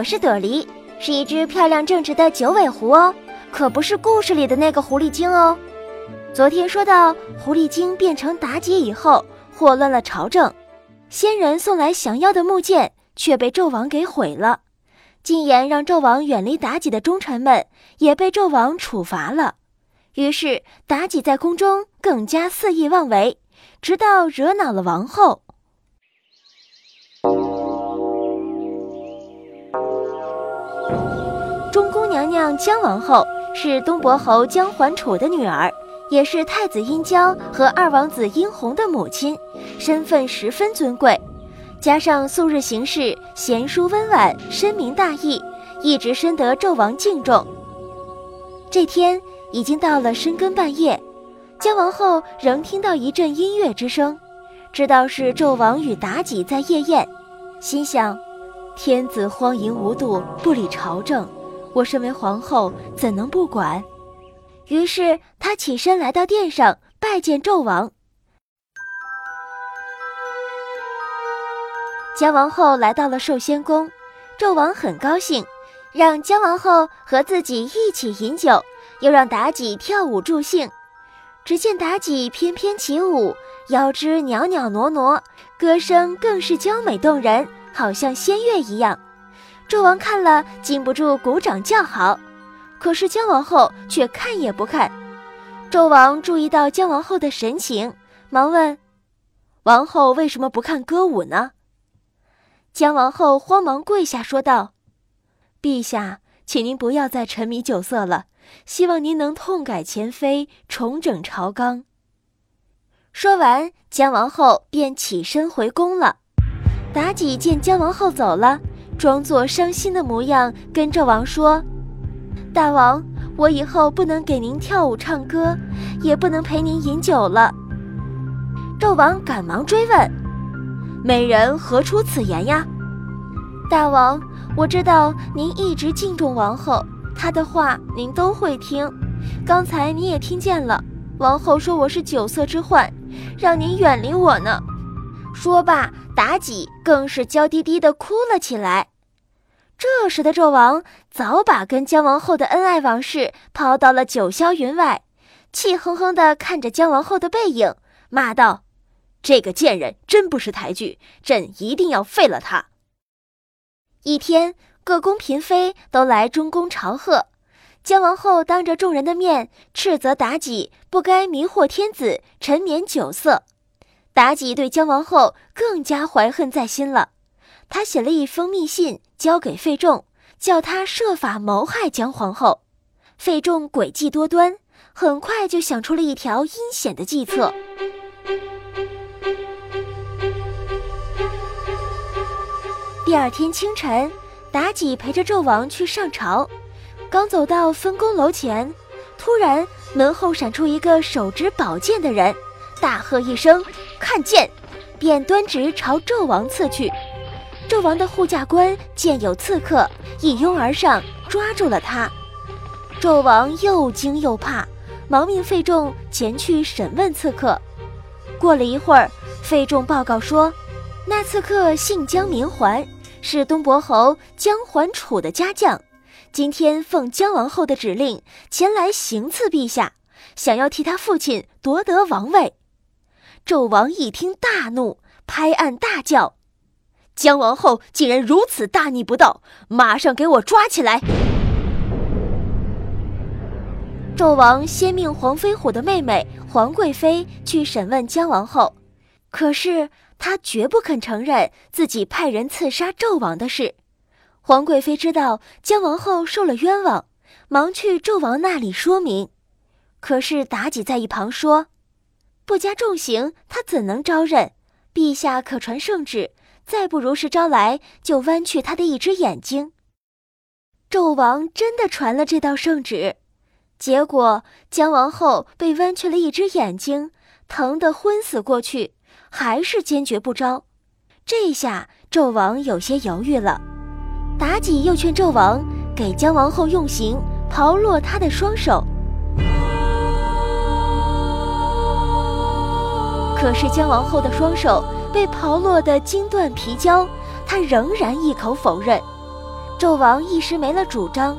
我是朵梨，是一只漂亮正直的九尾狐哦，可不是故事里的那个狐狸精哦。昨天说到，狐狸精变成妲己以后，祸乱了朝政，仙人送来降妖的木剑，却被纣王给毁了。禁言让纣王远离妲己的忠臣们，也被纣王处罚了。于是妲己在宫中更加肆意妄为，直到惹恼了王后。娘娘姜王后是东伯侯姜桓楚的女儿，也是太子殷郊和二王子殷红的母亲，身份十分尊贵。加上素日行事贤淑温婉、深明大义，一直深得纣王敬重。这天已经到了深更半夜，姜王后仍听到一阵音乐之声，知道是纣王与妲己在夜宴，心想：天子荒淫无度，不理朝政。我身为皇后，怎能不管？于是她起身来到殿上拜见纣王。姜王后来到了寿仙宫，纣王很高兴，让姜王后和自己一起饮酒，又让妲己跳舞助兴。只见妲己翩翩起舞，腰肢袅袅娜娜，歌声更是娇美动人，好像仙乐一样。纣王看了，禁不住鼓掌叫好。可是姜王后却看也不看。纣王注意到姜王后的神情，忙问：“王后为什么不看歌舞呢？”姜王后慌忙跪下说道：“陛下，请您不要再沉迷酒色了，希望您能痛改前非，重整朝纲。”说完，姜王后便起身回宫了。妲己见姜王后走了。装作伤心的模样，跟纣王说：“大王，我以后不能给您跳舞唱歌，也不能陪您饮酒了。”纣王赶忙追问：“美人何出此言呀？”大王，我知道您一直敬重王后，她的话您都会听。刚才您也听见了，王后说我是酒色之患，让您远离我呢。说罢，妲己更是娇滴滴地哭了起来。这时的纣王早把跟姜王后的恩爱往事抛到了九霄云外，气哼哼地看着姜王后的背影，骂道：“这个贱人真不识抬举，朕一定要废了他。”一天，各宫嫔妃都来中宫朝贺，姜王后当着众人的面斥责妲己不该迷惑天子，沉湎酒色。妲己对姜王后更加怀恨在心了。她写了一封密信交给费仲，叫他设法谋害姜皇后。费仲诡计多端，很快就想出了一条阴险的计策。第二天清晨，妲己陪着纣王去上朝，刚走到分宫楼前，突然门后闪出一个手执宝剑的人，大喝一声“看剑”，便端直朝纣王刺去。纣王的护驾官见有刺客，一拥而上，抓住了他。纣王又惊又怕，忙命费仲前去审问刺客。过了一会儿，费仲报告说，那刺客姓姜名桓，是东伯侯姜桓楚的家将，今天奉姜王后的指令前来行刺陛下，想要替他父亲夺得王位。纣王一听大怒，拍案大叫。姜王后竟然如此大逆不道，马上给我抓起来！纣王先命黄飞虎的妹妹黄贵妃去审问姜王后，可是她绝不肯承认自己派人刺杀纣王的事。黄贵妃知道姜王后受了冤枉，忙去纣王那里说明，可是妲己在一旁说：“不加重刑，她怎能招认？陛下可传圣旨。”再不如实招来，就剜去他的一只眼睛。纣王真的传了这道圣旨，结果姜王后被剜去了一只眼睛，疼得昏死过去，还是坚决不招。这下纣王有些犹豫了。妲己又劝纣王给姜王后用刑，刨落她的双手。可是姜王后的双手。被刨落的金断皮焦，他仍然一口否认。纣王一时没了主张，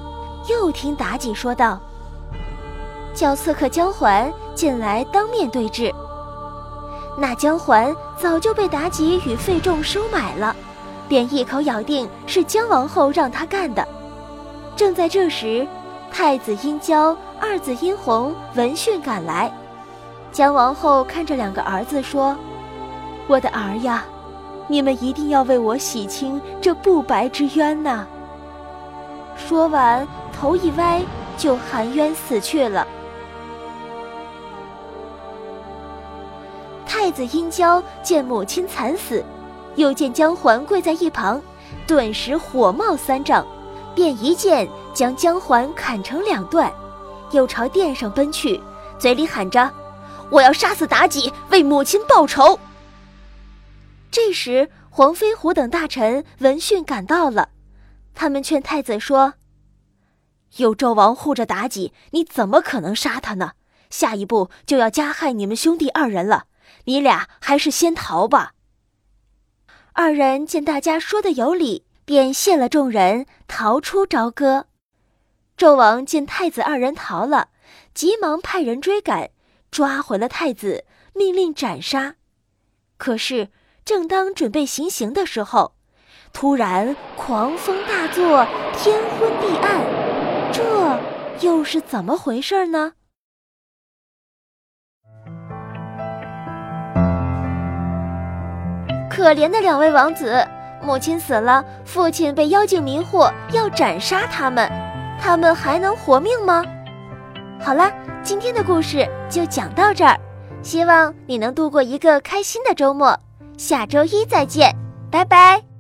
又听妲己说道：“叫刺客姜桓进来当面对质。”那姜桓早就被妲己与费仲收买了，便一口咬定是姜王后让他干的。正在这时，太子殷郊、二子殷弘闻讯赶来。姜王后看着两个儿子说：“我的儿呀，你们一定要为我洗清这不白之冤呐！”说完，头一歪，就含冤死去了。太子殷郊见母亲惨死，又见姜环跪在一旁，顿时火冒三丈，便一剑将姜环砍成两段，又朝殿上奔去，嘴里喊着。我要杀死妲己，为母亲报仇。这时，黄飞虎等大臣闻讯赶到了，他们劝太子说：“有纣王护着妲己，你怎么可能杀他呢？下一步就要加害你们兄弟二人了，你俩还是先逃吧。”二人见大家说的有理，便谢了众人，逃出朝歌。纣王见太子二人逃了，急忙派人追赶。抓回了太子，命令斩杀。可是，正当准备行刑的时候，突然狂风大作，天昏地暗，这又是怎么回事呢？可怜的两位王子，母亲死了，父亲被妖精迷惑，要斩杀他们，他们还能活命吗？好了。今天的故事就讲到这儿，希望你能度过一个开心的周末。下周一再见，拜拜。